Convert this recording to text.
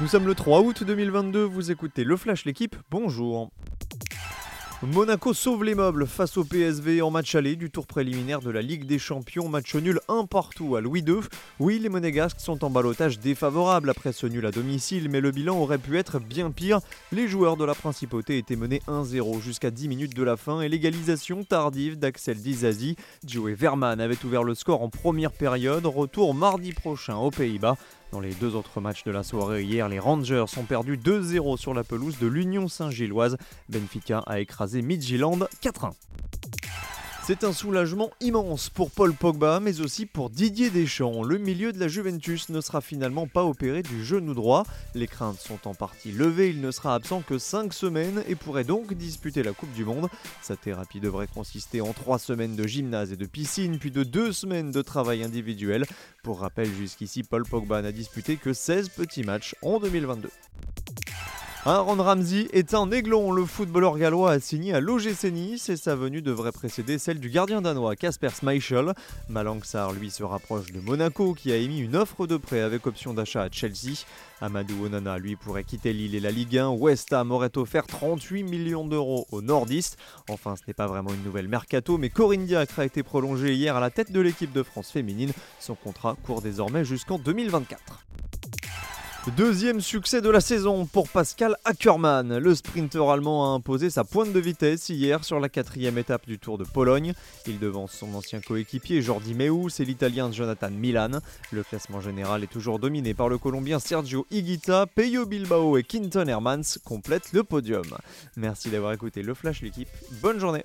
Nous sommes le 3 août 2022, vous écoutez Le Flash l'équipe, bonjour. Monaco sauve les meubles face au PSV en match aller du tour préliminaire de la Ligue des Champions, match nul un partout à Louis II. Oui, les Monégasques sont en balotage défavorable après ce nul à domicile, mais le bilan aurait pu être bien pire. Les joueurs de la Principauté étaient menés 1-0 jusqu'à 10 minutes de la fin et l'égalisation tardive d'Axel Dizazi. Joey Verman avait ouvert le score en première période, retour mardi prochain aux Pays-Bas. Dans les deux autres matchs de la soirée hier, les Rangers ont perdu 2-0 sur la pelouse de l'Union Saint-Gilloise. Benfica a écrasé Midtjylland 4-1. C'est un soulagement immense pour Paul Pogba, mais aussi pour Didier Deschamps. Le milieu de la Juventus ne sera finalement pas opéré du genou droit. Les craintes sont en partie levées, il ne sera absent que 5 semaines et pourrait donc disputer la Coupe du Monde. Sa thérapie devrait consister en 3 semaines de gymnase et de piscine, puis de 2 semaines de travail individuel. Pour rappel, jusqu'ici, Paul Pogba n'a disputé que 16 petits matchs en 2022. Aaron Ramsey est un aiglon. Le footballeur gallois a signé à l'OGC Nice et sa venue devrait précéder celle du gardien danois Casper Schmeichel. Malangsar, lui, se rapproche de Monaco qui a émis une offre de prêt avec option d'achat à Chelsea. Amadou Onana, lui, pourrait quitter Lille et la Ligue 1. West Ham aurait offert 38 millions d'euros au nordiste. Enfin, ce n'est pas vraiment une nouvelle mercato, mais Corinne Diacre a été prolongée hier à la tête de l'équipe de France féminine. Son contrat court désormais jusqu'en 2024. Deuxième succès de la saison pour Pascal Ackermann. Le sprinter allemand a imposé sa pointe de vitesse hier sur la quatrième étape du Tour de Pologne. Il devance son ancien coéquipier Jordi Meus et l'italien Jonathan Milan. Le classement général est toujours dominé par le Colombien Sergio Higuita, Peyo Bilbao et Quinton Hermans complètent le podium. Merci d'avoir écouté le Flash l'équipe. Bonne journée